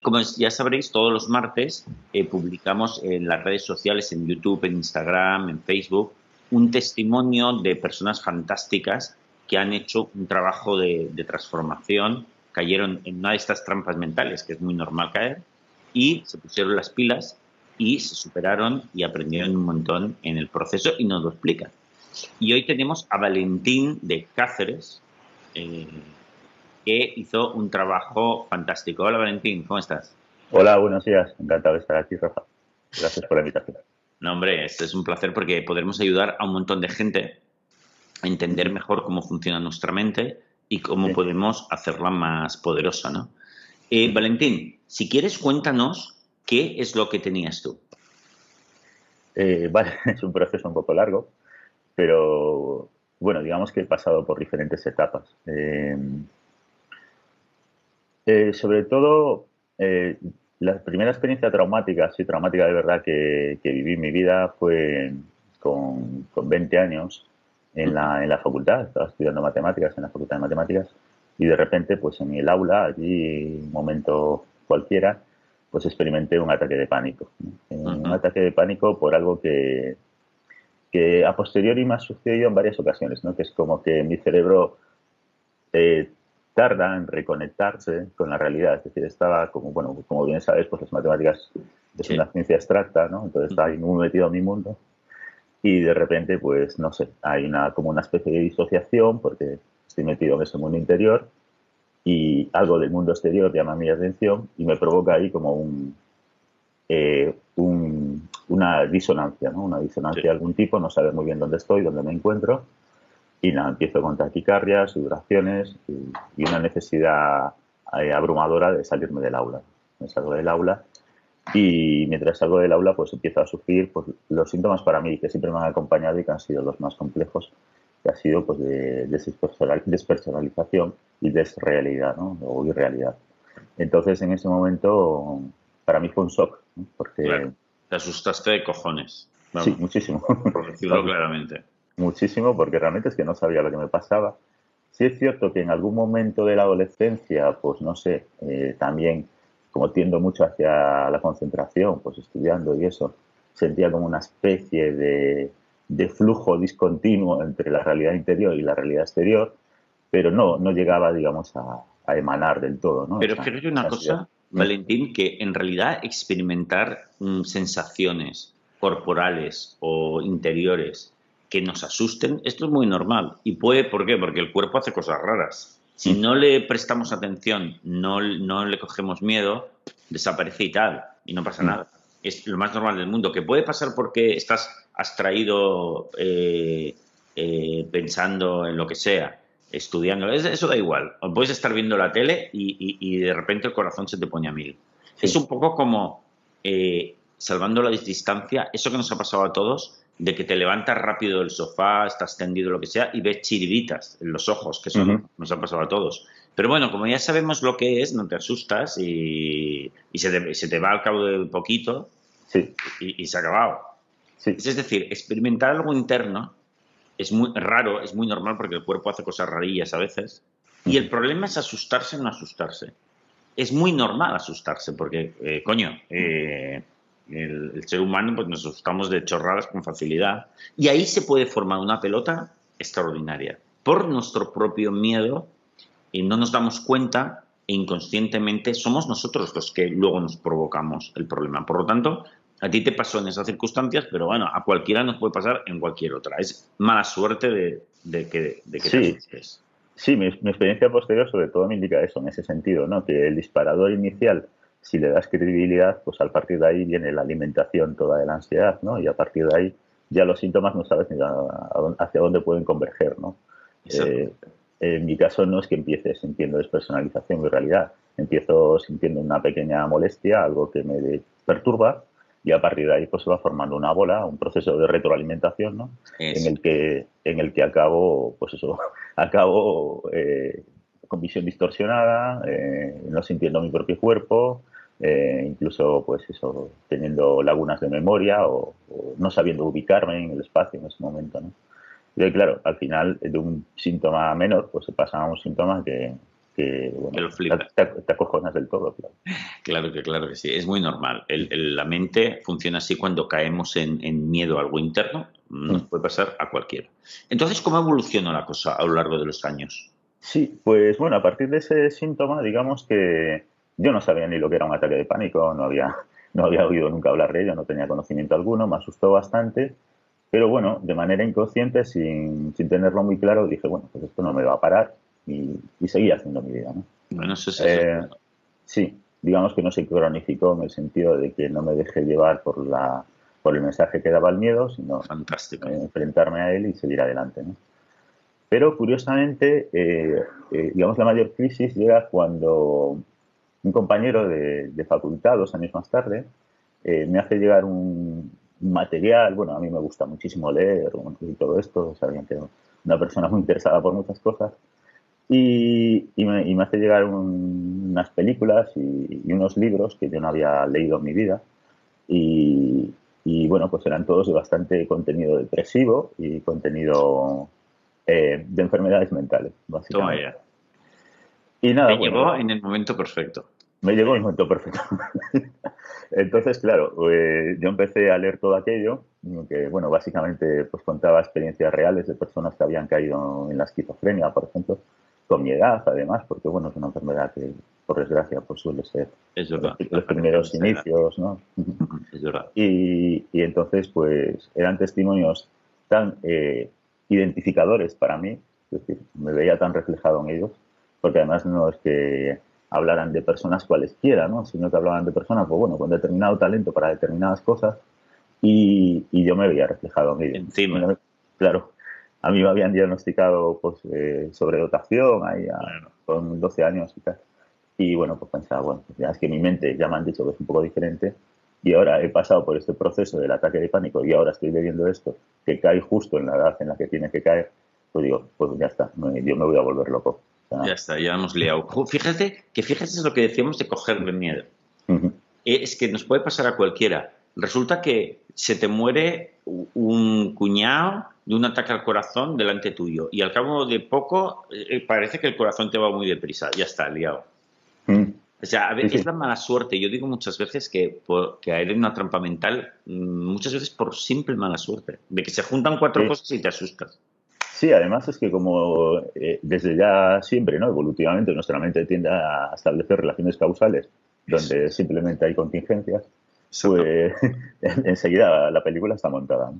Como ya sabréis, todos los martes eh, publicamos en las redes sociales, en YouTube, en Instagram, en Facebook, un testimonio de personas fantásticas que han hecho un trabajo de, transformación, cayeron en una de estas trampas mentales, que es muy normal caer, y se pusieron las pilas y se superaron y aprendieron un montón en el proceso y nos lo explican. Y hoy tenemos a Valentín de Cáceres, eh, que hizo un trabajo fantástico. Hola Valentín, ¿cómo estás? Hola, buenos días. Encantado de estar aquí, Rafa. Gracias por la invitación. No, hombre, este es un placer porque podremos ayudar a un montón de gente a entender mejor cómo funciona nuestra mente y cómo podemos hacerla más poderosa, ¿no? Eh, Valentín, si quieres, cuéntanos qué es lo que tenías tú. Eh, vale, es un proceso un poco largo, pero bueno, digamos que he pasado por diferentes etapas. Eh, eh, sobre todo, eh, la primera experiencia traumática, sí, traumática de verdad que, viví en mi vida fue con, 20 años en la, en la facultad, estaba estudiando matemáticas en la facultad de matemáticas y de repente, pues en el aula, allí, un momento cualquiera, pues experimenté un ataque de pánico. Un ataque de pánico por algo que, que a posteriori me ha sucedido en varias ocasiones, ¿no? que es como que mi cerebro eh, tarda en reconectarse con la realidad. Es decir, estaba, como, bueno, como bien sabes, pues las matemáticas es una ciencia abstracta, ¿no? Entonces está ahí muy metido en mi mundo y de repente, pues, no sé, hay una, como una especie de disociación porque estoy metido en ese mundo interior y algo del mundo exterior llama mi atención y me provoca ahí como un, eh, una disonancia, ¿no? Una disonancia de algún tipo, no saber muy bien dónde estoy, dónde me encuentro y nada, empiezo con taquicardias, sudoraciones y, una necesidad eh, abrumadora de salirme del aula. Me salgo del aula y mientras salgo del aula pues empiezo a sufrir pues, los síntomas para mí que siempre me han acompañado y que han sido los más complejos, que ha sido pues de despersonalización y desrealidad, ¿no? o irrealidad. Entonces en ese momento para mí fue un shock, porque... Te asustaste de cojones. Sí, muchísimo. Por decirlo claramente muchísimo porque realmente es que no sabía lo que me pasaba. Sí es cierto que en algún momento de la adolescencia, pues no sé, eh, también como tiendo mucho hacia la concentración, pues estudiando y eso, sentía como una especie de, flujo discontinuo entre la realidad interior y la realidad exterior, pero no, no llegaba, digamos, a, emanar del todo. ¿no? Pero creo que una cosa, Valentín, que en realidad experimentar mm, sensaciones corporales o interiores que nos asusten, esto es muy normal. ¿Y puede por qué? Porque el cuerpo hace cosas raras. Si no le prestamos atención, no, no le cogemos miedo, desaparece y tal, y no pasa nada. Es lo más normal del mundo. Que puede pasar porque estás abstraído eh, eh, pensando en lo que sea, estudiando, eso da igual. O puedes estar viendo la tele y, de repente el corazón se te pone a mil. Es un poco como, eh, salvando la distancia, eso que nos ha pasado a todos, de que te levantas rápido del sofá, estás tendido, lo que sea, y ves chiribitas en los ojos, que eso nos ha pasado a todos. Pero bueno, como ya sabemos lo que es, no te asustas y, se, te, va al cabo de poquito y, se ha acabado. Es decir, experimentar algo interno es muy raro, es muy normal porque el cuerpo hace cosas rarillas a veces. Y el problema es asustarse o no asustarse. Es muy normal asustarse porque, eh, coño, eh, el, ser humano pues nos asustamos de chorradas con facilidad y ahí se puede formar una pelota extraordinaria por nuestro propio miedo y no nos damos cuenta e inconscientemente somos nosotros los que luego nos provocamos el problema. Por lo tanto, a ti te pasó en esas circunstancias, pero bueno, a cualquiera nos puede pasar en cualquier otra. Es mala suerte de, que, de que sí. te Sí, mi, mi, experiencia posterior sobre todo me indica eso, en ese sentido, ¿no? que el disparador inicial si le das credibilidad, pues al partir de ahí viene la alimentación toda de la ansiedad, ¿no? Y a partir de ahí ya los síntomas no sabes ni hacia dónde pueden converger, ¿no? Eh, en mi caso no es que empiece sintiendo despersonalización y realidad, empiezo sintiendo una pequeña molestia, algo que me perturba, y a partir de ahí pues se va formando una bola, un proceso de retroalimentación, ¿no? En el que en el que acabo, pues eso, acabo eh, con visión distorsionada, eh, no sintiendo mi propio cuerpo, eh, incluso pues eso, teniendo lagunas de memoria o, no sabiendo ubicarme en el espacio en ese momento, ¿no? Y claro, al final de un síntoma menor, pues se pasa a un síntoma que, que, bueno, te, te, acojonas del todo. Claro. claro que claro que sí, es muy normal. la mente funciona así cuando caemos en, miedo a algo interno, nos mm. puede pasar a cualquiera. Entonces, ¿cómo evolucionó la cosa a lo largo de los años? Sí, pues bueno, a partir de ese síntoma, digamos que yo no sabía ni lo que era un ataque de pánico, no había, no había oído nunca hablar de ello, no tenía conocimiento alguno, me asustó bastante, pero bueno, de manera inconsciente, sin, sin tenerlo muy claro, dije, bueno, pues esto no me va a parar y, y seguí haciendo mi vida. ¿no? Bueno, eso es eh, Sí, digamos que no se cronificó en el sentido de que no me dejé llevar por, la, por el mensaje que daba el miedo, sino Fantástico. enfrentarme a él y seguir adelante. ¿no? Pero curiosamente, eh, eh, digamos, la mayor crisis llega cuando un compañero de, facultad, dos años más tarde, eh, me hace llegar un material, bueno, a mí me gusta muchísimo leer y todo esto, sabían que una persona muy interesada por muchas cosas, y, me, hace llegar unas películas y, unos libros que yo no había leído en mi vida, y, bueno, pues eran todos de bastante contenido depresivo y contenido eh, de enfermedades mentales, básicamente. Y nada, me llegó en el momento perfecto. Me llegó en el momento perfecto. Entonces, claro, eh, yo empecé a leer todo aquello, que, bueno, básicamente pues contaba experiencias reales de personas que habían caído en la esquizofrenia, por ejemplo, con mi edad, además, porque, bueno, es una enfermedad que, por desgracia, pues suele ser es verdad, los, primeros inicios, ¿no? Es verdad. Y, y, entonces, pues, eran testimonios tan eh, identificadores para mí, es decir, me veía tan reflejado en ellos, porque además no es que hablaran de personas cualesquiera, ¿no? sino que hablaban de personas pues, bueno, con determinado talento para determinadas cosas y, yo me veía reflejado en ellos. Encima. Claro, a mí me habían diagnosticado pues, eh, sobredotación ahí con 12 años y tal. Y bueno, pues pensaba, bueno, pues ya es que mi mente ya me han dicho que es un poco diferente y ahora he pasado por este proceso del ataque de pánico y ahora estoy leyendo esto, que cae justo en la edad en la que tiene que caer, pues digo, pues ya está, yo me voy a volver loco. ya está, ya hemos liado. Fíjate que fíjate es lo que decíamos de cogerle miedo. Es que nos puede pasar a cualquiera. Resulta que se te muere un cuñado de un ataque al corazón delante tuyo y al cabo de poco eh, parece que el corazón te va muy deprisa. Ya está, liado. O sea, a ver, es la mala suerte. Yo digo muchas veces que caer en una trampa mental, mm, muchas veces por simple mala suerte, de que se juntan cuatro cosas y te asustas. Sí, además es que como eh, desde ya siempre, ¿no? Evolutivamente nuestra mente tiende a establecer relaciones causales donde simplemente hay contingencias, pues enseguida la película está montada.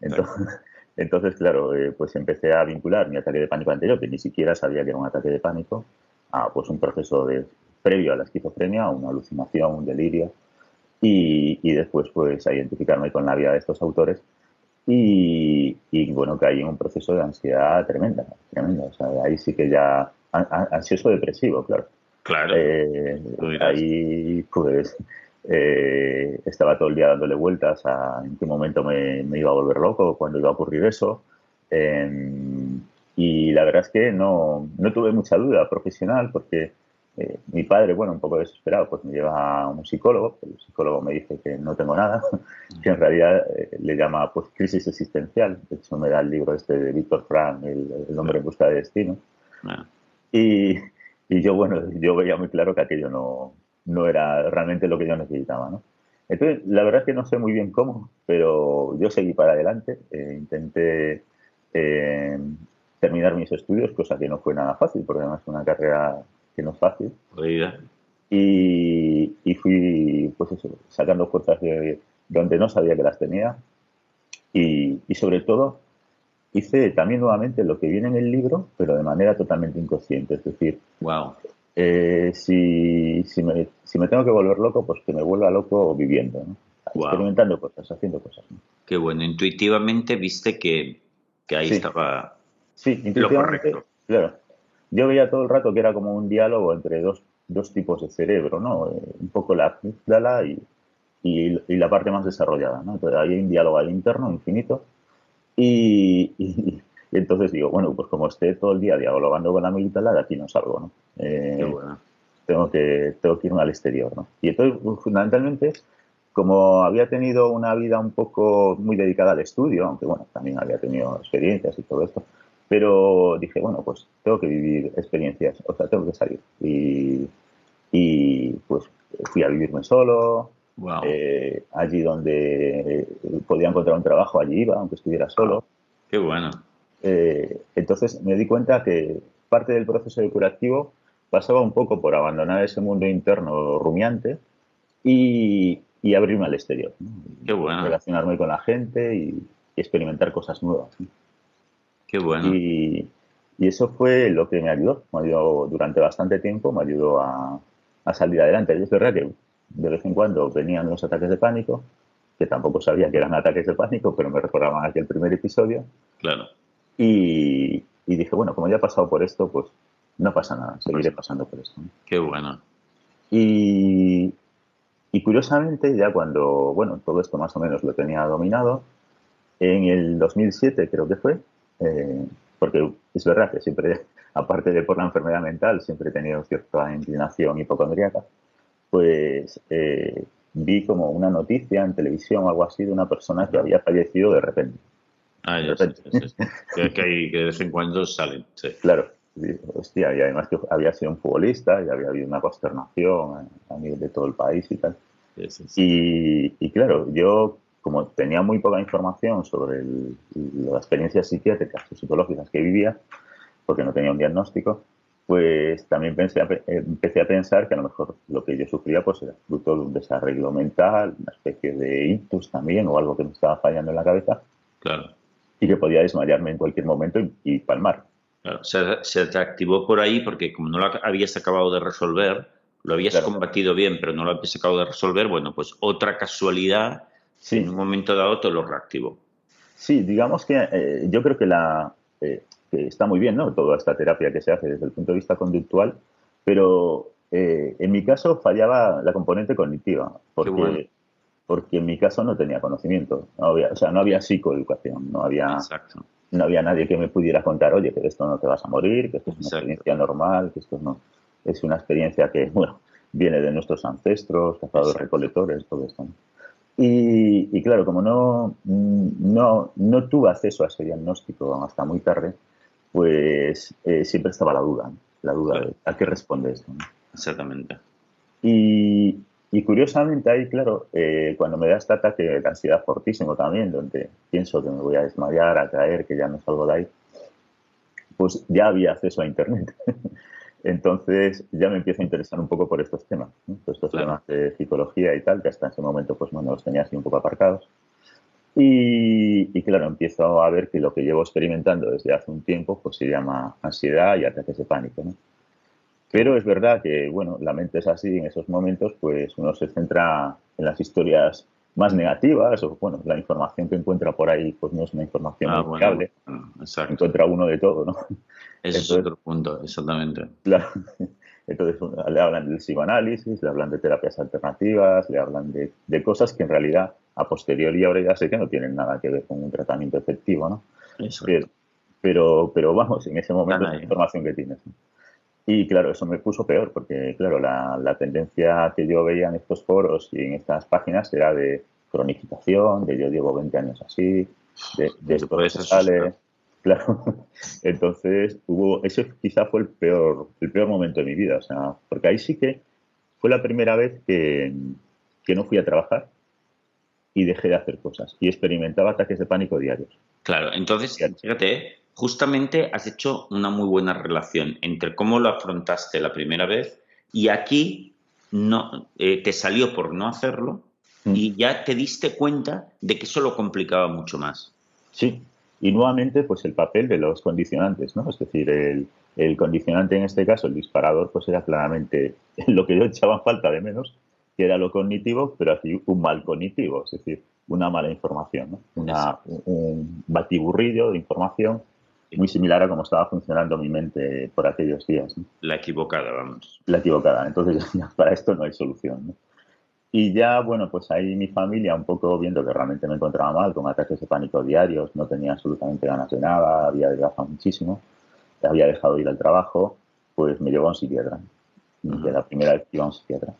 Entonces, entonces, claro, eh, pues empecé a vincular mi ataque de pánico anterior, que ni siquiera sabía que era un ataque de pánico, a pues un proceso de previo a la esquizofrenia, una alucinación, un delirio, y, después pues a identificarme con la vida de estos autores y, bueno, que hay un proceso de ansiedad tremenda, tremenda, o sea, ahí sí que ya, ansioso depresivo, claro. Claro. Eh, ahí pues eh, estaba todo el día dándole vueltas a en qué momento me, iba a volver loco, cuándo iba a ocurrir eso. Em, y la verdad es que no, no tuve mucha duda profesional porque eh, mi padre, bueno, un poco desesperado, pues me lleva a un psicólogo. El psicólogo me dice que no tengo nada, que en realidad eh, le llama pues crisis existencial. De hecho, me da el libro este de Víctor Frank, el, hombre en busca de destino. Y, y, yo, bueno, yo veía muy claro que aquello no, no era realmente lo que yo necesitaba, ¿no? Entonces, la verdad es que no sé muy bien cómo, pero yo seguí para adelante. Eh, intenté terminar mis estudios, cosa que no fue nada fácil, porque además fue una carrera que no es fácil. Y, y, fui, pues eso, sacando fuerzas de donde no sabía que las tenía. Y, y, sobre todo, hice también nuevamente lo que viene en el libro, pero de manera totalmente inconsciente. Es decir, wow. Eh, si, si, me, si me tengo que volver loco, pues que me vuelva loco viviendo, experimentando cosas, haciendo cosas. Qué bueno, intuitivamente viste que, que ahí estaba sí, lo correcto. Claro, yo veía todo el rato que era como un diálogo entre dos dos tipos de cerebro, ¿no? Eh, un poco la amígdala y, y, la parte más desarrollada, ¿no? Entonces hay un diálogo al interno infinito y, y, entonces digo, bueno, pues como esté todo el día dialogando con la amígdala, de aquí no salgo, ¿no? Eh, tengo, que, tengo que irme al exterior, ¿no? Y entonces, pues, fundamentalmente, como había tenido una vida un poco muy dedicada al estudio, aunque bueno, también había tenido experiencias y todo esto, pero dije, bueno, pues tengo que vivir experiencias, o sea, tengo que salir. Y, y pues fui a vivirme solo, eh, allí donde podía encontrar un trabajo, allí iba, aunque estuviera solo. Qué bueno. Eh, entonces me di cuenta que parte del proceso de curativo pasaba un poco por abandonar ese mundo interno rumiante y, y abrirme al exterior. Qué bueno. Relacionarme con la gente y, experimentar cosas nuevas. Qué bueno. Y, y, eso fue lo que me ayudó. Me ayudó durante bastante tiempo, me ayudó a, a salir adelante. Y es verdad que de vez en cuando venían los ataques de pánico, que tampoco sabía que eran ataques de pánico, pero me recordaban aquel primer episodio. Claro. Y, y dije, bueno, como ya he pasado por esto, pues no pasa nada, seguiré pasando por esto. Qué bueno. Y, y curiosamente, ya cuando, bueno, todo esto más o menos lo tenía dominado, en el 2007 creo que fue, eh, porque es verdad que siempre, aparte de por la enfermedad mental, siempre he tenido cierta inclinación hipocondríaca, pues eh, vi como una noticia en televisión o algo así de una persona que había fallecido de repente. Ah, ya Sé, que, que, de vez en cuando salen. Sí. Claro. Hostia, y además que había sido un futbolista y había habido una consternación a, nivel de todo el país y tal. y, y, claro, yo como tenía muy poca información sobre las experiencias psiquiátricas o psicológicas que vivía, porque no tenía un diagnóstico, pues también pensé, empecé a pensar que a lo mejor lo que yo sufría pues era fruto de un desarreglo mental, una especie de ictus también o algo que me estaba fallando en la cabeza. Claro. Y que podía desmayarme en cualquier momento y, palmar. Claro, se, te activó por ahí porque como no lo habías acabado de resolver, lo habías combatido bien, pero no lo habías acabado de resolver, bueno, pues otra casualidad en un momento dado te lo reactivó. Sí, digamos que eh, yo creo que la, eh, que está muy bien, ¿no? Toda esta terapia que se hace desde el punto de vista conductual, pero eh, en mi caso fallaba la componente cognitiva, porque, porque en mi caso no tenía conocimiento, no había, o sea, no había psicoeducación, no había, no había nadie que me pudiera contar, oye, que de esto no te vas a morir, que esto es una experiencia normal, que esto no es una experiencia que, bueno, viene de nuestros ancestros, cazadores, recolectores, todo esto. Y, y, claro, como no, no, no tuve acceso a ese diagnóstico hasta muy tarde, pues eh, siempre estaba la duda, la duda de a qué responde esto. Exactamente. Y, curiosamente ahí, claro, eh, cuando me da este ataque de ansiedad fortísimo también, donde pienso que me voy a desmayar, a caer, que ya no salgo de ahí, pues ya había acceso a Internet. Entonces ya me empiezo a interesar un poco por estos temas, estos temas de psicología y tal, que hasta ese momento pues bueno, los tenía así un poco aparcados. Y, claro, empiezo a ver que lo que llevo experimentando desde hace un tiempo pues se llama ansiedad y ataques de pánico. ¿no? Pero es verdad que, bueno, la mente es así, en esos momentos pues uno se centra en las historias más negativas o, bueno, la información que encuentra por ahí pues no es una información ah, bueno, encuentra uno de todo, ¿no? Ese es otro punto, exactamente. Claro. Entonces le hablan del psicoanálisis, le hablan de terapias alternativas, le hablan de, de cosas que en realidad a posteriori ahora ya sé que no tienen nada que ver con un tratamiento efectivo, ¿no? Pero, pero, vamos, en ese momento es la información que tienes. Y claro, eso me puso peor, porque claro, la, la, tendencia que yo veía en estos foros y en estas páginas era de cronificación, de yo llevo 20 años así, de, de esto sale. Claro. Entonces, hubo, ese quizá fue el peor, el peor momento de mi vida, o sea, porque ahí sí que fue la primera vez que, que no fui a trabajar y dejé de hacer cosas y experimentaba ataques de pánico diarios. Claro, entonces, fíjate, justamente has hecho una muy buena relación entre cómo lo afrontaste la primera vez y aquí no eh, te salió por no hacerlo mm. y ya te diste cuenta de que eso lo complicaba mucho más. Sí, y nuevamente pues el papel de los condicionantes, ¿no? Es decir, el, el condicionante en este caso, el disparador, pues era claramente lo que yo echaba falta de menos que era lo cognitivo, pero así un mal cognitivo, es decir, una mala información, ¿no? un batiburrillo de información muy similar a cómo estaba funcionando mi mente por aquellos días. La equivocada, vamos. La equivocada. Entonces, para esto no hay solución. Y ya, bueno, pues ahí mi familia, un poco viendo que realmente me encontraba mal, con ataques de pánico diarios, no tenía absolutamente ganas de nada, había adelgazado muchísimo, había dejado de ir al trabajo, pues me llevó a un psiquiatra. De la primera vez que iba a un psiquiatra.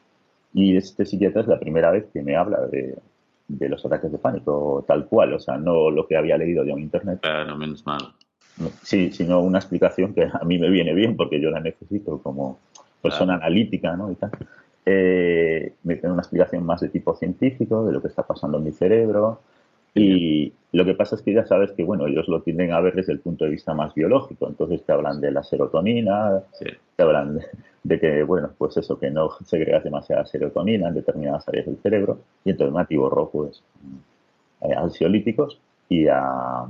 Y este psiquiatra es la primera vez que me habla de, de los ataques de pánico tal cual, o sea, no lo que había leído yo en internet. Claro, menos mal. Sí, sino una explicación que a mí me viene bien porque yo la necesito como persona analítica, ¿no? Y tal. Eh, me tiene una explicación más de tipo científico de lo que está pasando en mi cerebro. Y lo que pasa es que ya sabes que, bueno, ellos lo tienden a ver desde el punto de vista más biológico. Entonces te hablan de la serotonina, te hablan de, que, bueno, pues eso, que no segregas demasiada serotonina en determinadas áreas del cerebro. Y entonces me atiborró, pues, a ansiolíticos y a,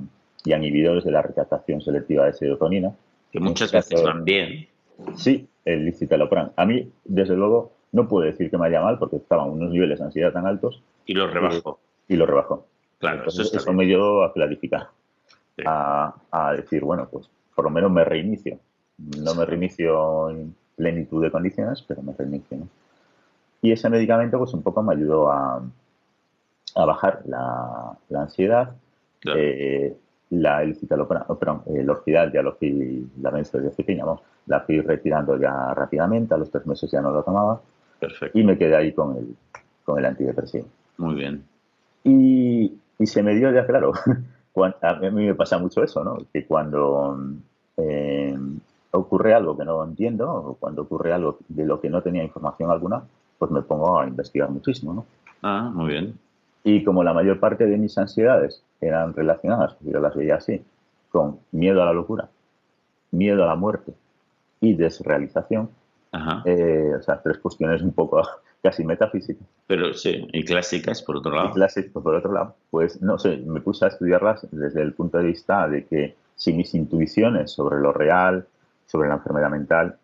y inhibidores de la recaptación selectiva de serotonina. Que muchas veces van bien. Sí, el licitalopram. A mí, desde luego, no puedo decir que me haya mal porque estaban unos niveles de ansiedad tan altos. Y lo rebajó. Y, lo rebajó. Claro, eso, me llevó a clarificar. A, decir, bueno, pues por lo menos me reinicio. No me reinicio en plenitud de condiciones, pero me reinicio. Y ese medicamento, pues un poco me ayudó a, a bajar la, ansiedad. Eh, la perdón, el orfidal ya lo fui, la benzodiazepina, la fui retirando ya rápidamente, a los tres meses ya no lo tomaba. Perfecto. Y me quedé ahí con el, con el antidepresivo. Muy bien. Y, y se me dio ya claro, a mí me pasa mucho eso, ¿no? Que cuando eh, ocurre algo que no entiendo, o cuando ocurre algo de lo que no tenía información alguna, pues me pongo a investigar muchísimo, ¿no? Ah, muy bien. Y como la mayor parte de mis ansiedades eran relacionadas, yo las veía así, con miedo a la locura, miedo a la muerte y desrealización, eh, o sea, tres cuestiones un poco casi metafísicas. Pero sí, y clásicas por otro lado. Y clásicas por otro lado, pues no sé, me puse a estudiarlas desde el punto de vista de que si mis intuiciones sobre lo real, sobre la enfermedad mental,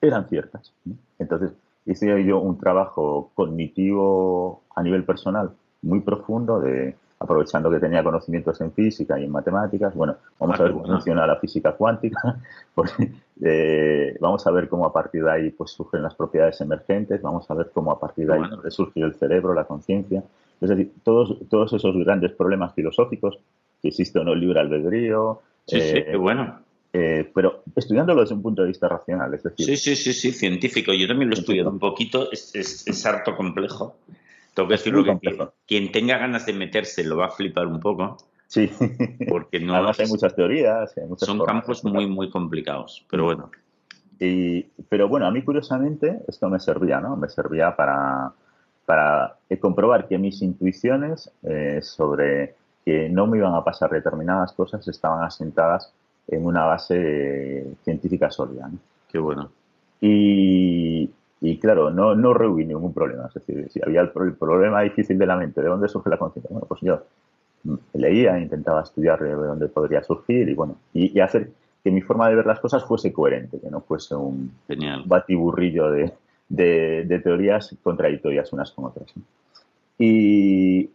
eran ciertas. Entonces, hice yo un trabajo cognitivo a nivel personal muy profundo de aprovechando que tenía conocimientos en física y en matemáticas, bueno, vamos a ver cómo funciona la física cuántica, pues, eh, vamos a ver cómo a partir de ahí pues, surgen las propiedades emergentes, vamos a ver cómo a partir de ahí bueno. surge el cerebro, la conciencia, es decir, todos, todos esos grandes problemas filosóficos, si existe o no el libre albedrío. Sí, sí, eh, qué bueno. Eh, pero estudiándolo desde un punto de vista racional, es decir. Sí, sí, sí, sí, científico. Yo también lo he estudiado un poquito, es, es, harto complejo. Tengo que decirlo que quien, tenga ganas de meterse lo va a flipar un poco. Sí. Porque no Además hay muchas teorías. son campos muy, muy complicados, pero bueno. Y, pero bueno, a mí curiosamente esto me servía, ¿no? Me servía para, para comprobar que mis intuiciones eh, sobre que no me iban a pasar determinadas cosas estaban asentadas en una base científica sólida. ¿no? Qué bueno. Y, y claro, no, no rehuí ningún problema. Es decir, si había el, problema difícil de la mente, ¿de dónde surge la conciencia? Bueno, pues yo leía, intentaba estudiar de dónde podría surgir y bueno, y, hacer que mi forma de ver las cosas fuese coherente, que no fuese un batiburrillo de, de, de, teorías contradictorias unas con otras. Y,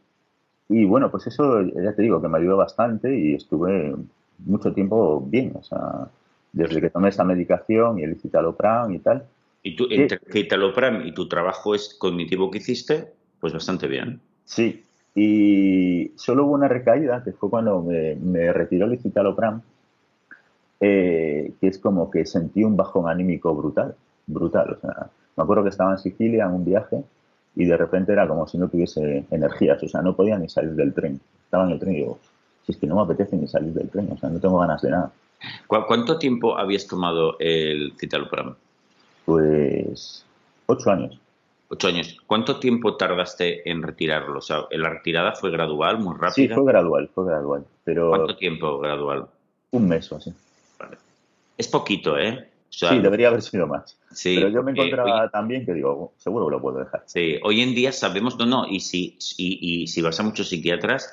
y bueno, pues eso ya te digo que me ayudó bastante y estuve mucho tiempo bien, o sea, desde que tomé esa medicación y el citalopram y tal. Y tú, entre citalopram y tu trabajo es cognitivo que hiciste, pues bastante bien. Sí, y solo hubo una recaída, que fue cuando me, retiró el citalopram, eh, que es como que sentí un bajón anímico brutal, brutal. O sea, me acuerdo que estaba en Sicilia en un viaje y de repente era como si no tuviese energías, o sea, no podía ni salir del tren. Estaba en el tren y digo, si es que no me apetece ni salir del tren, o sea, no tengo ganas de nada. ¿Cuánto tiempo habías tomado el citalopram? Pues ocho años. Ocho años. ¿Cuánto tiempo tardaste en retirarlo? O sea, ¿la retirada fue gradual, muy rápida? Sí, fue gradual, fue gradual. Pero ¿Cuánto tiempo gradual? Un mes o así. Vale. Es poquito, ¿eh? sí, debería haber sido más. Sí, pero yo me encontraba tan bien que digo, seguro que lo puedo dejar. Sí, hoy en día sabemos, no, no, y si, y si vas a muchos psiquiatras,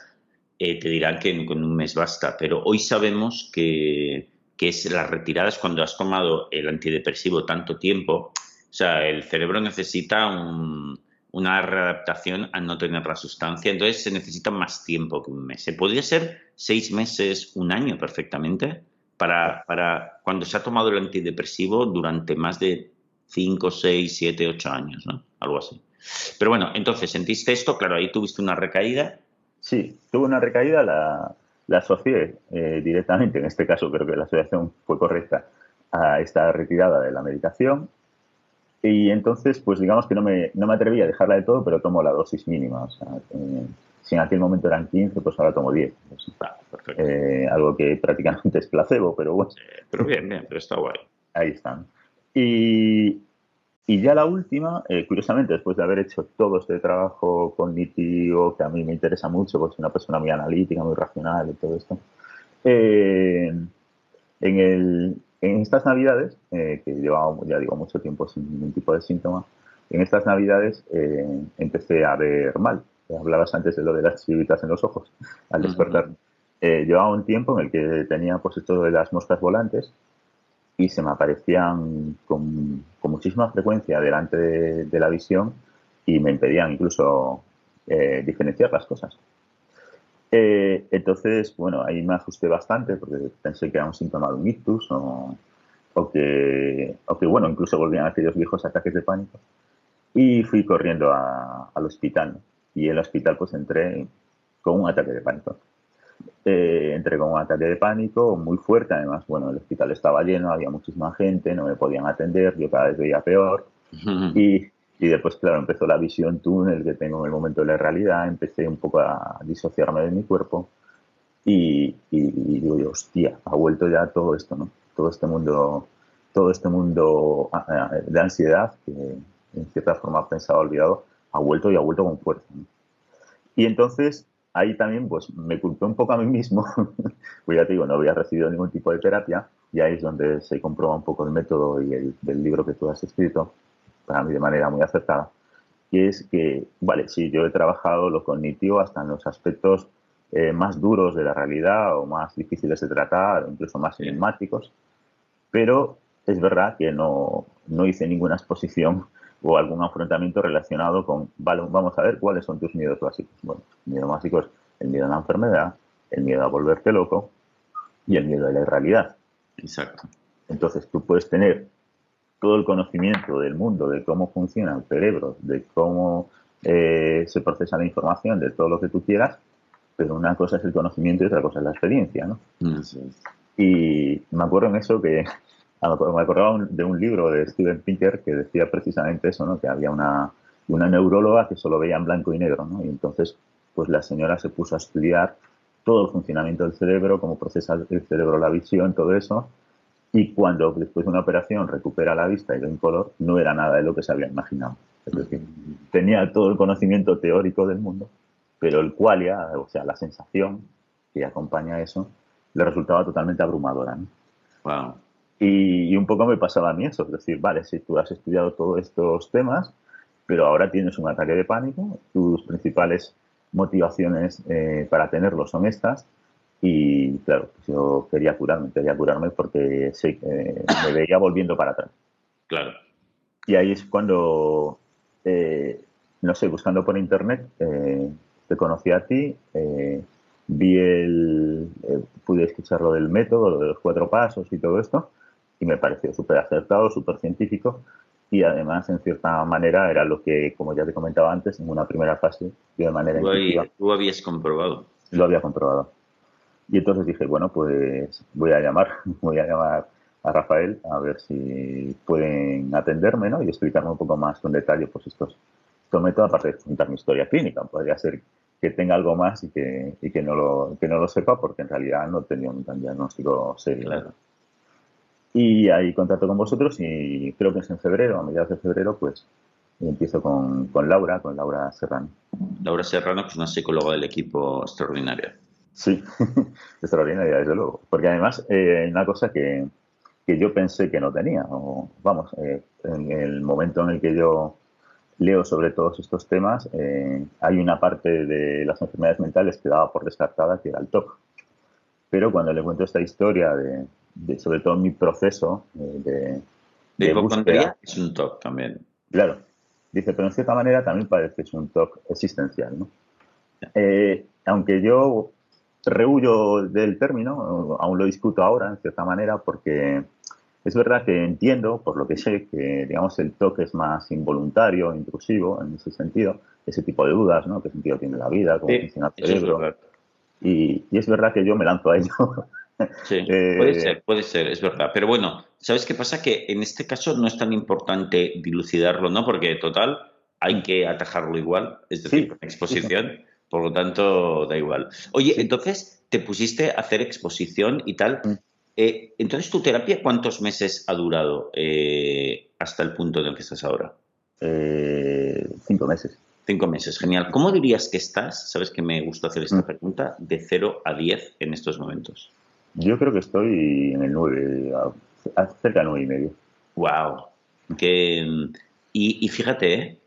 eh, te dirán que con un mes basta, pero hoy sabemos que, que es las retiradas cuando has tomado el antidepresivo tanto tiempo, o sea, el cerebro necesita una readaptación a no tener la sustancia, entonces se necesita más tiempo que un mes. ¿Se podría ser seis meses, un año perfectamente? para, para cuando se ha tomado el antidepresivo durante más de 5, 6, 7, 8 años, ¿no? Algo así. Pero bueno, entonces, ¿sentiste esto? Claro, ahí tuviste una recaída. Sí, tuve una recaída, la, la asocié eh, directamente, en este caso creo que la asociación fue correcta, a esta retirada de la medicación. Y entonces, pues digamos que no me, no me atreví a dejarla de todo, pero tomo la dosis mínima. O sea, eh, si en aquel momento eran 15, pues ahora tomo 10. eh, algo que prácticamente es placebo, pero bueno. pero bien, bien, pero está guay. Ahí están. Y, y ya la última, eh, curiosamente, después de haber hecho todo este trabajo cognitivo, que a mí me interesa mucho, porque soy una persona muy analítica, muy racional y todo esto, eh, en, el, en estas navidades, eh, que llevaba, ya digo, mucho tiempo sin ningún tipo de síntoma, en estas navidades empecé a ver mal. Hablabas antes de lo de las chivitas en los ojos al despertar. llevaba un tiempo en el que tenía pues esto de las moscas volantes y se me aparecían con, muchísima frecuencia delante de, la visión y me impedían incluso eh, diferenciar las cosas. Eh, entonces, bueno, ahí me ajusté bastante porque pensé que era un síntoma de un ictus o, que, bueno, incluso volvían aquellos viejos ataques de pánico. Y fui corriendo al hospital. Y en el hospital pues entré con un ataque de pánico. Eh, entré con un ataque de pánico muy fuerte, además, bueno, el hospital estaba lleno, había muchísima gente, no me podían atender, yo cada vez veía peor. y, y, después, claro, empezó la visión túnel que tengo en el momento de la realidad, empecé un poco a disociarme de mi cuerpo y, y, digo, hostia, ha vuelto ya todo esto, ¿no? Todo este mundo, todo este mundo ah, ah, de ansiedad que en cierta forma pensaba olvidado, ha vuelto y ha vuelto con fuerza. Y entonces ahí también pues me culpé un poco a mí mismo, pues ya te digo, no había recibido ningún tipo de terapia y ahí es donde se comprueba un poco el método y el del libro que tú has escrito, para mí de manera muy acertada, y es que, vale, sí, yo he trabajado lo cognitivo hasta en los aspectos eh, más duros de la realidad o más difíciles de tratar, o incluso más enigmáticos, pero es verdad que no, no hice ninguna exposición o algún afrontamiento relacionado con, vale, vamos a ver cuáles son tus miedos básicos. Bueno, el miedo básico es el miedo a la enfermedad, el miedo a volverte loco y el miedo a la irrealidad. Exacto. Entonces tú puedes tener todo el conocimiento del mundo, de cómo funciona el cerebro, de cómo eh, se procesa la información, de todo lo que tú quieras, pero una cosa es el conocimiento y otra cosa es la experiencia, ¿no? Y me acuerdo en eso que me acordaba de un libro de Steven Pinker que decía precisamente eso, ¿no? que había una, una neuróloga que solo veía en blanco y negro, ¿no? y entonces pues la señora se puso a estudiar todo el funcionamiento del cerebro, cómo procesa el cerebro la visión, todo eso, y cuando después de una operación recupera la vista y ve un color, no era nada de lo que se había imaginado. Es decir, tenía todo el conocimiento teórico del mundo, pero el qualia, o sea, la sensación que acompaña a eso, le resultaba totalmente abrumadora. ¿no? Wow. Y, un poco me pasaba a mí eso, es decir, vale, si tú has estudiado todos estos temas, pero ahora tienes un ataque de pánico, tus principales motivaciones eh, para tenerlo son estas, y claro, pues yo quería curarme, quería curarme porque sí, eh, me veía volviendo para atrás. Claro. Y ahí es cuando, eh, no sé, buscando por internet, te conocí a ti, vi el, pude escuchar lo del método, lo de los cuatro pasos y todo esto, y me pareció súper acertado, súper científico y además, en cierta manera, era lo que, como ya te comentaba antes, en una primera fase, yo de manera intuitiva... Tú habías comprobado. Lo había comprobado. Y entonces dije, bueno, pues voy a llamar, voy a llamar a Rafael a ver si pueden atenderme ¿no? y explicarme un poco más con detalle pues estos, estos métodos, aparte de contar mi historia clínica. Podría ser que tenga algo más y que, y que, no, lo, que no lo sepa porque en realidad no tenía un diagnóstico serio. Claro. Y ahí contacto con vosotros y creo que es en febrero, a mediados de febrero, pues empiezo con, con Laura, con Laura Serrano. Laura Serrano, que es una psicóloga del equipo extraordinaria. Sí, extraordinaria, desde luego. Porque además, eh, una cosa que, que, yo pensé que no tenía, o, vamos, eh, en el momento en el que yo leo sobre todos estos temas, eh, hay una parte de las enfermedades mentales que daba por descartada, que era el TOC. Pero cuando le cuento esta historia de, sobre todo mi proceso eh, de, de, es un TOC también. Claro. Dice, pero en cierta manera también parece que es un TOC existencial, ¿no? Eh, aunque yo rehuyo del término, aún lo discuto ahora, en cierta manera, porque es verdad que entiendo, por lo que sé, que digamos el toque es más involuntario, intrusivo en ese sentido, ese tipo de dudas, ¿no? ¿Qué sentido tiene la vida? ¿Cómo funciona el cerebro? y, y, es verdad que yo me lanzo a ello. Sí, eh, puede ser, puede ser, es verdad. Pero bueno, ¿sabes qué pasa? Que en este caso no es tan importante dilucidarlo, ¿no? Porque total hay que atajarlo igual, es decir, exposición, por lo tanto da igual. Oye, entonces te pusiste a hacer exposición y tal. Mm. Eh, entonces, ¿tu terapia cuántos meses ha durado eh, hasta el punto en el que estás ahora? cinco meses. Cinco meses, genial. ¿Cómo dirías que estás? Sabes que me gusta hacer esta mm. pregunta, de 0 a 10 en estos momentos. Yo creo que estoy en el 9, cerca del 9 y medio. Wow. Que, y, fíjate,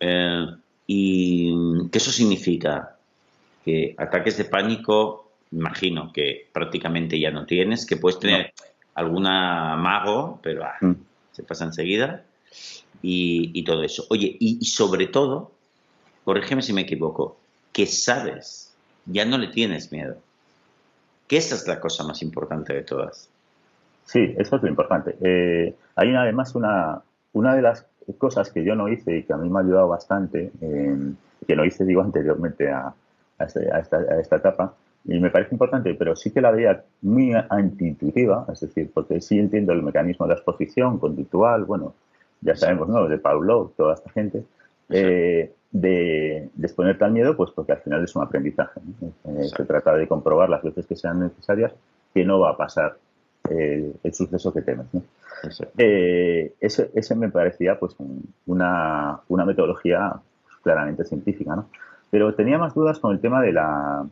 eh, y que eso significa que ataques de pánico, imagino que prácticamente ya no tienes, que puedes tener alguna mago, pero ah, mm. se pasa enseguida, y, todo eso. Oye, y, y sobre todo, corrígeme si me equivoco, que sabes, ya no le tienes miedo que esa es la cosa más importante de todas. Sí, eso es lo importante. Eh, hay además una, una de las cosas que yo no hice y que a mí me ha ayudado bastante, que no hice, digo, anteriormente a, este, a, esta, a, esta, etapa, y me parece importante, pero sí que la veía muy antiintuitiva, es decir, porque sí entiendo el mecanismo de la exposición conductual, bueno, ya sabemos, ¿no? De Pavlov, toda esta gente, eh, de, exponerte al miedo, pues porque al final es un aprendizaje. Eh, se trata de comprobar las veces que sean necesarias que no va a pasar el suceso que temes. Eh, ese, ese, me parecía pues una, una metodología claramente científica, ¿no? Pero tenía más dudas con el tema de la,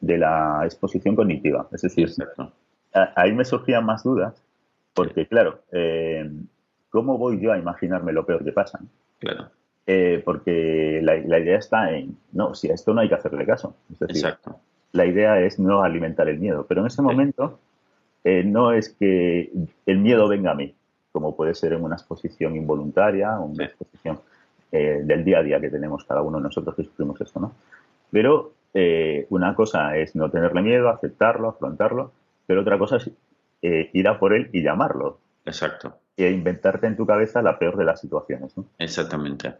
de la exposición cognitiva. Es decir, ahí me surgían más dudas porque, claro, eh, ¿cómo voy yo a imaginarme lo peor que pasa? Claro. Eh, porque la, idea está en, no, si a esto no hay que hacerle caso. Es decir, Exacto. La idea es no alimentar el miedo, pero en ese momento eh, no es que el miedo venga a mí, como puede ser en una exposición involuntaria una exposición eh, del día a día que tenemos cada uno de nosotros que sufrimos esto, ¿no? Pero una cosa es no tenerle miedo, aceptarlo, afrontarlo, pero otra cosa es ir a por él y llamarlo. Exacto. E inventarte en tu cabeza la peor de las situaciones. ¿no? Exactamente.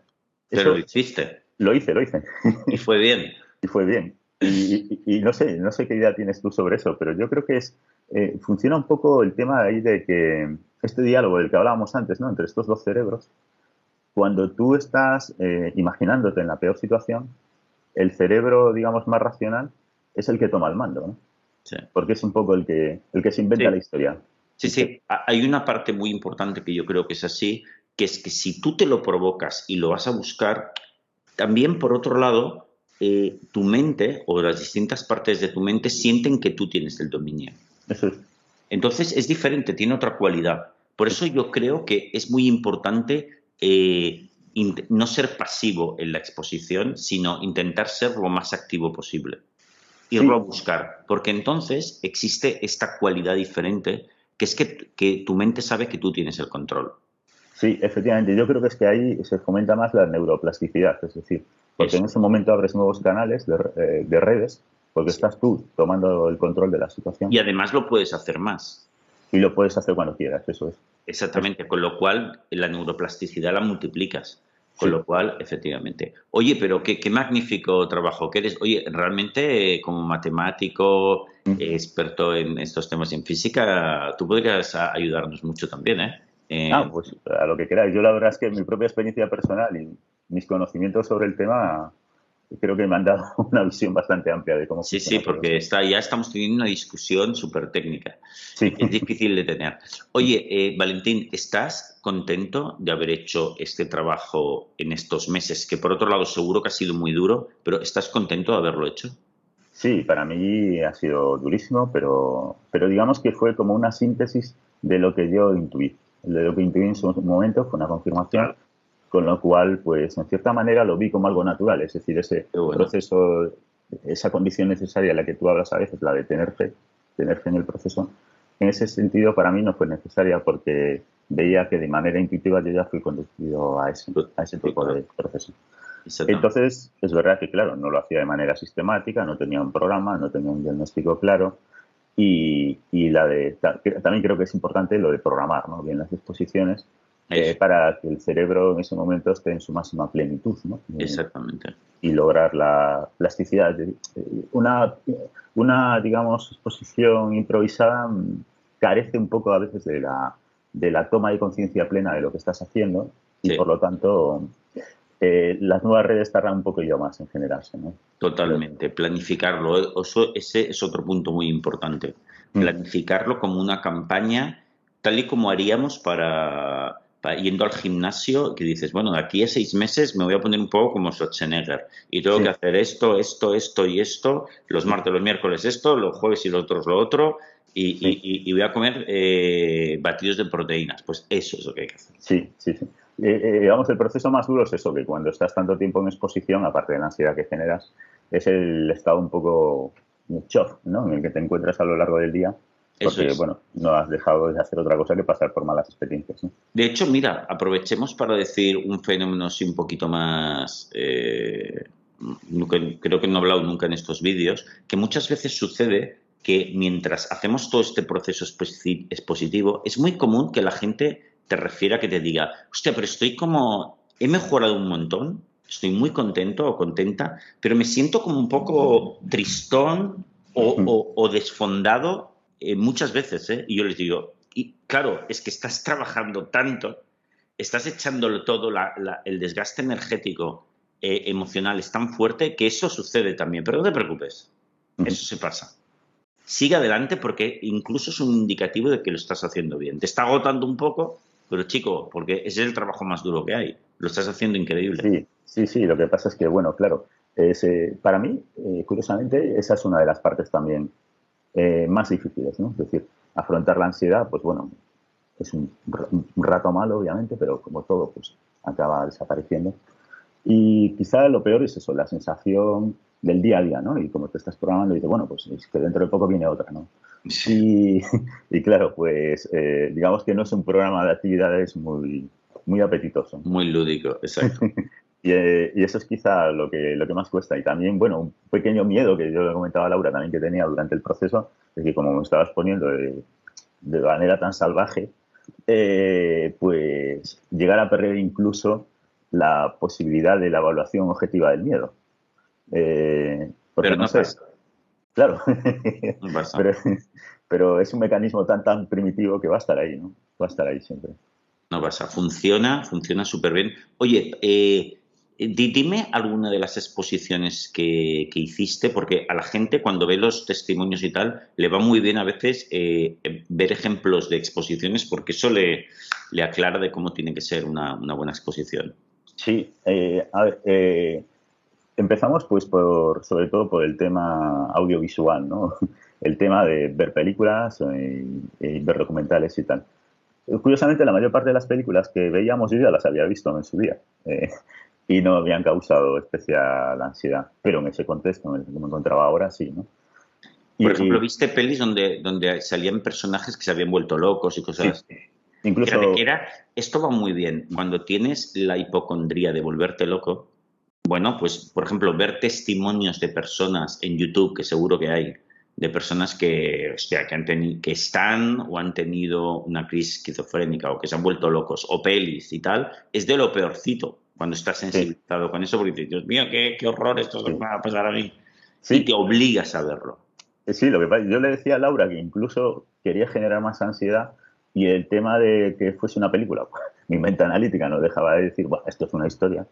Pero lo hiciste. Lo hice, lo hice. Y fue bien. y fue bien. Y, no sé, no sé qué idea tienes tú sobre eso, pero yo creo que es eh, funciona un poco el tema ahí de que este diálogo del que hablábamos antes, ¿no? Entre estos dos cerebros, cuando tú estás eh, imaginándote en la peor situación, el cerebro, digamos, más racional es el que toma el mando, ¿no? Sí. Porque es un poco el que, el que se inventa la historia. Sí, sí. Hay una parte muy importante que yo creo que es así, que es que si tú te lo provocas y lo vas a buscar, también por otro lado, eh, tu mente o las distintas partes de tu mente sienten que tú tienes el dominio. Entonces es diferente, tiene otra cualidad. Por eso yo creo que es muy importante eh, no ser pasivo en la exposición, sino intentar ser lo más activo posible. Irlo a buscar, porque entonces existe esta cualidad diferente, que es que tu mente sabe que tú tienes el control. Sí, efectivamente. Yo creo que es que ahí se fomenta más la neuroplasticidad, es decir, porque en ese momento abres nuevos canales de, eh, redes, porque estás tú tomando el control de la situación. Y además lo puedes hacer más. Y lo puedes hacer cuando quieras, eso es. Exactamente, con lo cual la neuroplasticidad la multiplicas. Con lo cual, efectivamente. Oye, pero qué, magnífico trabajo que eres. Oye, realmente eh, como matemático, mm. experto en estos temas en física, tú podrías ayudarnos mucho también, ¿eh? Eh, ah, pues a lo que queráis. Yo la verdad es que mi propia experiencia personal y mis conocimientos sobre el tema creo que me han dado una visión bastante amplia de cómo Sí, sí, porque está, ya estamos teniendo una discusión súper técnica. Sí. Es difícil de tener. Oye, eh, Valentín, ¿estás contento de haber hecho este trabajo en estos meses? Que por otro lado seguro que ha sido muy duro, pero ¿estás contento de haberlo hecho? Sí, para mí ha sido durísimo, pero, pero digamos que fue como una síntesis de lo que yo intuí lo que intuí en su momento fue una confirmación, con lo cual, pues en cierta manera lo vi como algo natural, es decir, ese proceso, esa condición necesaria a la que tú hablas a veces, la de tener fe, tener fe en el proceso, en ese sentido para mí no fue necesaria porque veía que de manera intuitiva yo ya fui conducido a ese, a ese tipo de proceso. Entonces, es verdad que, claro, no lo hacía de manera sistemática, no tenía un programa, no tenía un diagnóstico claro. Y, y la de, también creo que es importante lo de programar ¿no? bien las exposiciones eh, para que el cerebro en ese momento esté en su máxima plenitud. ¿no? Exactamente. Y lograr la plasticidad. Una, una, digamos, exposición improvisada mm, carece un poco a veces de la, de la toma de conciencia plena de lo que estás haciendo y por lo tanto eh, las nuevas redes tardan un poco yo más en generarse. ¿no? Totalmente, planificarlo, eso, ese es otro punto muy importante, mm. planificarlo como una campaña tal y como haríamos para, yendo al gimnasio, que dices, bueno, de aquí a seis meses me voy a poner un poco como Schwarzenegger y tengo que hacer esto, esto, esto y esto, los martes, los miércoles esto, los jueves y los otros lo otro, y, voy a comer eh, batidos de proteínas. Pues eso es lo que hay que hacer. Sí, sí, sí. Eh, eh, digamos, el proceso más duro es eso, que cuando estás tanto tiempo en exposición, aparte de la ansiedad que generas, es el estado un poco shock, ¿no? En el que te encuentras a lo largo del día. Porque, bueno, no has dejado de hacer otra cosa que pasar por malas experiencias. De hecho, mira, aprovechemos para decir un fenómeno así un poquito más. creo que no he hablado nunca en estos vídeos, que muchas veces sucede que mientras hacemos todo este proceso expositivo, es muy común que la gente te refiera que te diga, hostia, pero estoy como, he mejorado un montón, estoy muy contento o contenta, pero me siento como un poco tristón o, desfondado eh, muchas veces, ¿eh? Y yo les digo, y claro, es que estás trabajando tanto, estás echándolo todo, el desgaste energético, eh, emocional es tan fuerte que eso sucede también, pero no te preocupes, eso se pasa sigue adelante porque incluso es un indicativo de que lo estás haciendo bien. Te está agotando un poco, pero chico, porque ese es el trabajo más duro que hay. Lo estás haciendo increíble. Sí, sí, sí. Lo que pasa es que, bueno, claro, eh, para mí, eh, curiosamente, esa es una de las partes también eh, más difíciles, ¿no? Es decir, afrontar la ansiedad, pues bueno, es un, un, rato malo, obviamente, pero como todo, pues acaba desapareciendo. Y quizá lo peor es eso, la sensación del día a día, ¿no? Y como te estás programando, dices, bueno, pues es que dentro de poco viene otra, ¿no? Y, y, claro, pues eh, digamos que no es un programa de actividades muy, muy apetitoso. Muy lúdico, exacto. y, eh, y, eso es quizá lo que, lo que más cuesta. Y también, bueno, un pequeño miedo que yo le comentaba a Laura también que tenía durante el proceso, es que como me estabas poniendo de, de manera tan salvaje, eh, pues llegar a perder incluso la posibilidad de la evaluación objetiva del miedo. Eh, pero no, sé. Claro. pero, es un mecanismo tan tan primitivo que va a estar ahí, ¿no? Va a estar ahí siempre. No pasa. Funciona, funciona súper bien. Oye, eh, dime alguna de las exposiciones que, hiciste, porque a la gente cuando ve los testimonios y tal, le va muy bien a veces eh, ver ejemplos de exposiciones porque eso le, le, aclara de cómo tiene que ser una, una buena exposición. Sí, eh, a ver, eh, empezamos pues por, sobre todo por el tema audiovisual, ¿no? El tema de ver películas y, ver documentales y tal. Curiosamente, la mayor parte de las películas que veíamos yo ya las había visto en su día eh, y no habían causado especial ansiedad, pero en ese contexto en el que me encontraba ahora sí, ¿no? Por ejemplo, ¿viste pelis donde, donde salían personajes que se habían vuelto locos y cosas? Sí, Incluso... esto va muy bien. Cuando tienes la hipocondría de volverte loco, bueno, pues, por ejemplo, ver testimonios de personas en YouTube, que seguro que hay, de personas que, hostia, que, han que están o han tenido una crisis esquizofrénica o que se han vuelto locos, o pelis y tal, es de lo peorcito cuando estás sensibilizado con eso, porque dices, Dios mío, qué, qué horror, esto sí. va a pasar a mí. Y te obligas a verlo. Sí, lo que pasa, yo le decía a Laura que incluso quería generar más ansiedad y el tema de que fuese una película, mi mente analítica no dejaba de decir, esto es una historia.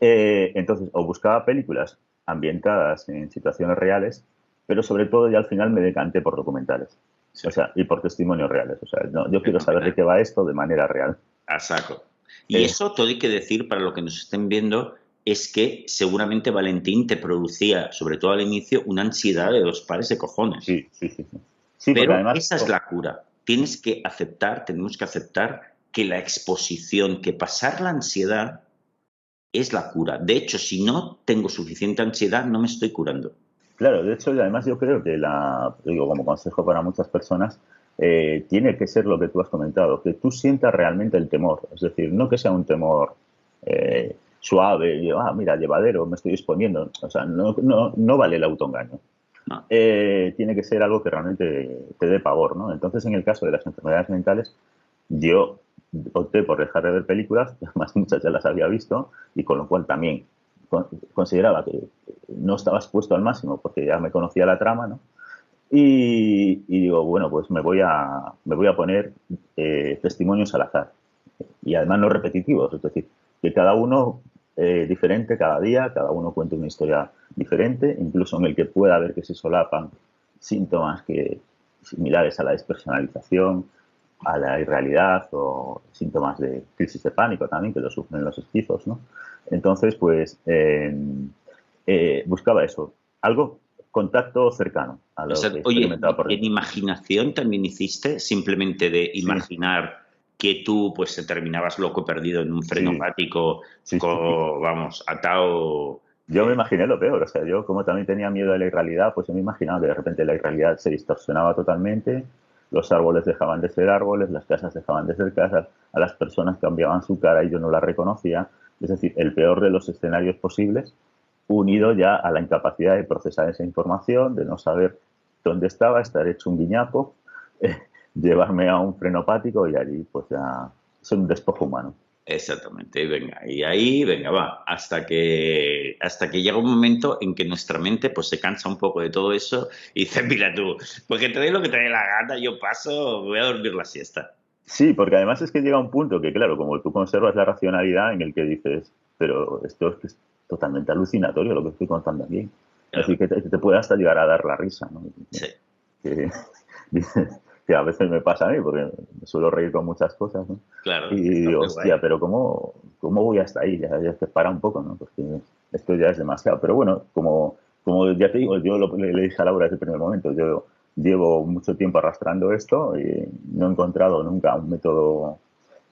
Eh, entonces, o buscaba películas ambientadas en situaciones reales, pero sobre todo ya al final me decanté por documentales. O sea, y por testimonios reales. O sea, yo quiero saber de qué va esto de manera real. A saco. Y eh. eso todo hay que decir para lo que nos estén viendo es que seguramente Valentín te producía, sobre todo al inicio, una ansiedad de dos pares de cojones. Sí, sí, sí. sí. pero además, esa es la cura tienes que aceptar, tenemos que aceptar que la exposición, que pasar la ansiedad es la cura. De hecho, si no tengo suficiente ansiedad, no me estoy curando. Claro, de hecho, además yo creo que la, digo, como consejo para muchas personas, eh, tiene que ser lo que tú has comentado, que tú sientas realmente el temor. Es decir, no que sea un temor eh, suave, y ah, mira, llevadero, me estoy exponiendo. O sea, no, no, no vale el autoengaño. Eh, tiene que ser algo que realmente te dé pavor, ¿no? Entonces, en el caso de las enfermedades mentales, yo opté por dejar de ver películas, además muchas ya las había visto, y con lo cual también consideraba que no estaba expuesto al máximo porque ya me conocía la trama, ¿no? Y, digo, bueno, pues me voy a, me voy a poner eh, testimonios al azar. Y además no repetitivos, es decir, que cada uno eh, diferente cada día, cada uno cuenta una historia diferente, incluso en el que pueda ver que se solapan síntomas que, similares a la despersonalización, a la irrealidad o síntomas de crisis de pánico también, que lo sufren los esquizos, ¿no? Entonces, pues, eh, buscaba eso, algo contacto cercano a lo que Oye, ¿en imaginación también hiciste? Simplemente de imaginar que tú pues te terminabas loco perdido en un frenopático, vamos, atado... Yo me imaginé lo peor, o sea, yo como también tenía miedo de la irrealidad, pues yo me imaginaba que de repente la irrealidad se distorsionaba totalmente, los árboles dejaban de ser árboles, las casas dejaban de ser casas, a las personas cambiaban su cara y yo no la reconocía, es decir, el peor de los escenarios posibles, unido ya a la incapacidad de procesar esa información, de no saber dónde estaba, estar hecho un guiñapo, llevarme a un frenopático y allí pues ya es un despojo humano. Exactamente, y venga, y ahí, venga, va, hasta que, hasta que llega un momento en que nuestra mente pues se cansa un poco de todo eso y dice, mira tú, porque te doy lo que te dé la gana, yo paso, voy a dormir la siesta. Sí, porque además es que llega un punto que, claro, como tú conservas la racionalidad en el que dices, pero esto es totalmente alucinatorio lo que estoy contando aquí. Es decir, que te, puede hasta llegar a dar la risa, ¿no? Sí. Que, a veces me pasa a mí, porque me suelo reír con muchas cosas, ¿no? Claro. Y digo, hostia, pero ¿cómo, ¿cómo voy hasta ahí? Ya, ya te para un poco, ¿no? Porque esto ya es demasiado. Pero bueno, como, como ya te digo, yo lo, le, le dije a Laura desde el primer momento, yo llevo mucho tiempo arrastrando esto y no he encontrado nunca un método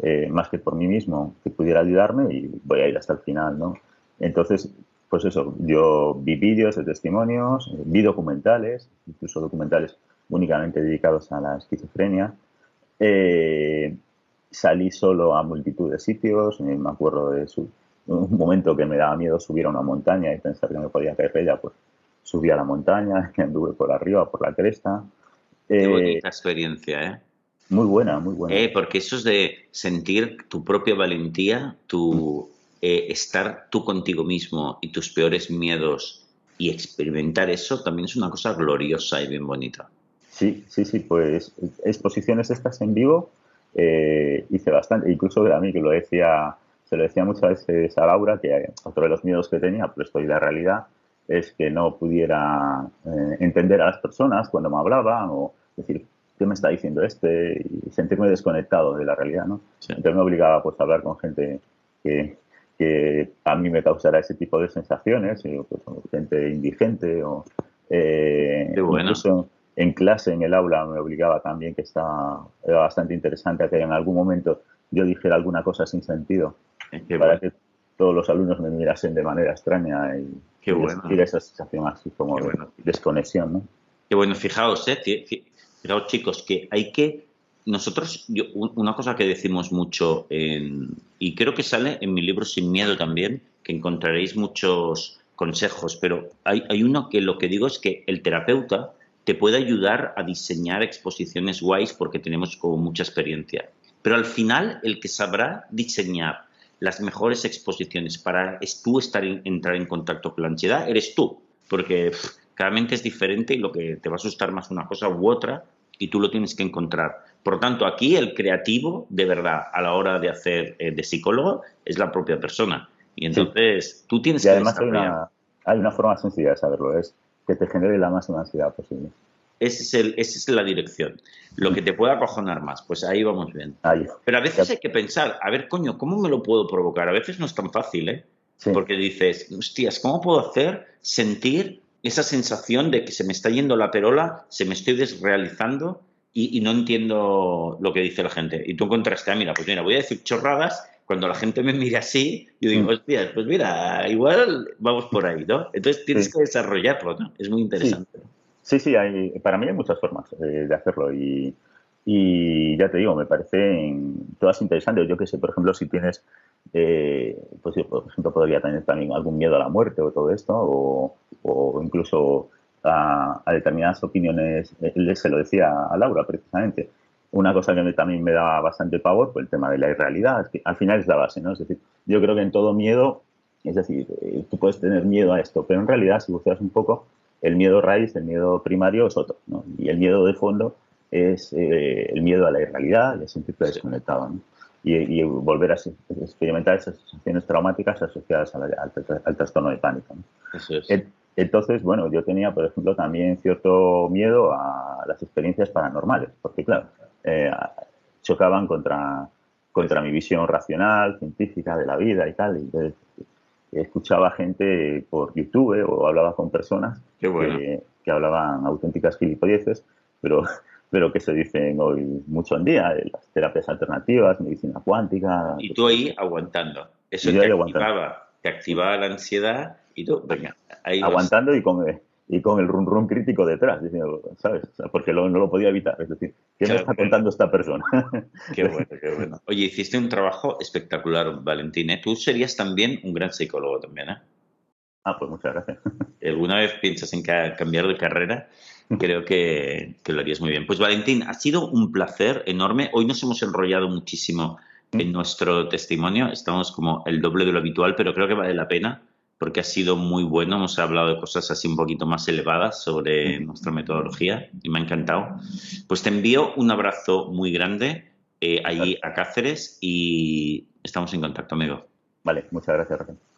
eh, más que por mí mismo que pudiera ayudarme y voy a ir hasta el final, ¿no? Entonces, pues eso, yo vi vídeos de testimonios, vi documentales, incluso documentales únicamente dedicados a la esquizofrenia. Eh, salí solo a multitud de sitios, me acuerdo de un momento que me daba miedo subir a una montaña y pensar que me podía caer ella, pues subí a la montaña, anduve por arriba, por la cresta. Qué bonita eh, experiencia, ¿eh? Muy buena, muy buena. Eh, porque eso es de sentir tu propia valentía, tu eh, estar tú contigo mismo y tus peores miedos y experimentar eso también es una cosa gloriosa y bien bonita. Sí, sí, sí, pues exposiciones estas en vivo eh, hice bastante, incluso a mí que lo decía, se lo decía muchas veces a Laura, que otro de los miedos que tenía, pero estoy la realidad, es que no pudiera eh, entender a las personas cuando me hablaban o decir, ¿qué me está diciendo este? Y sentirme desconectado de la realidad, ¿no? Entonces me obligaba pues a hablar con gente que, que a mí me causara ese tipo de sensaciones, pues, gente indigente o eh, incluso en clase, en el aula, me obligaba también que estaba, era bastante interesante que en algún momento yo dijera alguna cosa sin sentido para que todos los alumnos me mirasen de manera extraña y, Qué bueno. esa sensación así como de desconexión. ¿no? Qué bueno, fijaos, eh, fijaos chicos, que hay que nosotros, una cosa que decimos mucho, y creo que sale en mi libro Sin Miedo también, que encontraréis muchos consejos, pero hay, hay uno que lo que digo es que el terapeuta te puede ayudar a diseñar exposiciones guays porque tenemos como mucha experiencia. Pero al final, el que sabrá diseñar las mejores exposiciones para tú estar entrar en contacto con la ansiedad, eres tú, porque cada mente es diferente y lo que te va a asustar más una cosa u otra y tú lo tienes que encontrar. Por lo tanto, aquí el creativo, de verdad, a la hora de hacer eh, de psicólogo, es la propia persona. Y entonces tú tienes y además hay una, hay una forma sencilla de saberlo, es que te genere la máxima ansiedad posible. Ese es el, esa es la dirección. Lo que te pueda acojonar más, pues ahí vamos bien. Pero a veces hay que pensar, a ver, coño, ¿cómo me lo puedo provocar? A veces no es tan fácil, ¿eh? Porque dices, hostias, ¿cómo puedo hacer sentir esa sensación de que se me está yendo la perola, se me estoy desrealizando y, no entiendo lo que dice la gente. Y tú encontraste, ah, mira, pues mira, voy a decir chorradas, cuando la gente me mire así, yo digo, mm. hostia, pues mira, igual vamos por ahí, ¿no? Entonces tienes que desarrollarlo, ¿no? Es muy interesante. Sí, sí, hay, para mí hay muchas formas eh, de hacerlo y, y, ya te digo, me parecen todas interesantes. Yo que sé, por ejemplo, si tienes eh, pues por ejemplo, podría tener también algún miedo a la muerte o todo esto, o, incluso a, determinadas opiniones. Él se lo decía a Laura precisamente. Una cosa que también me daba bastante pavor fue el tema de la irrealidad, que al final es la base, ¿no? Es decir, yo creo que en todo miedo, es decir, eh, tú puedes tener miedo a esto, pero en realidad, si buscas un poco, el miedo raíz, el miedo primario es otro, ¿no? Y el miedo de fondo es eh, el miedo a la irrealidad y a sentirte desconectado, ¿no? y, volver a experimentar esas sensaciones traumáticas asociadas al, trastorno de pánico. Entonces, bueno, yo tenía, por ejemplo, también cierto miedo a las experiencias paranormales, porque, claro, eh, chocaban contra, contra mi visión racional, científica de la vida y tal. Entonces, escuchaba gente por YouTube o hablaba con personas que, que, hablaban auténticas gilipolleces, pero pero que se dicen hoy mucho en día, las terapias alternativas, medicina cuántica. Y tú ahí aguantando. Eso te activaba, te activaba la ansiedad y tú, venga, ahí Aguantando y con, y con el run run crítico detrás, ¿sabes? porque no lo podía evitar. Es decir, ¿qué me está contando esta persona? Qué bueno, qué bueno. Oye, hiciste un trabajo espectacular, Valentín. ¿eh? Tú serías también un gran psicólogo también, ¿eh? Ah, pues muchas gracias. ¿Alguna vez piensas en cambiar de carrera? creo que, lo harías muy bien. Pues Valentín, ha sido un placer enorme. Hoy nos hemos enrollado muchísimo en nuestro testimonio. Estamos como el doble de lo habitual, pero creo que vale la pena porque ha sido muy bueno. Hemos hablado de cosas así un poquito más elevadas sobre nuestra metodología y me ha encantado. Pues te envío un abrazo muy grande eh, allí a Cáceres y estamos en contacto, amigo. Vale, muchas gracias, Raquel.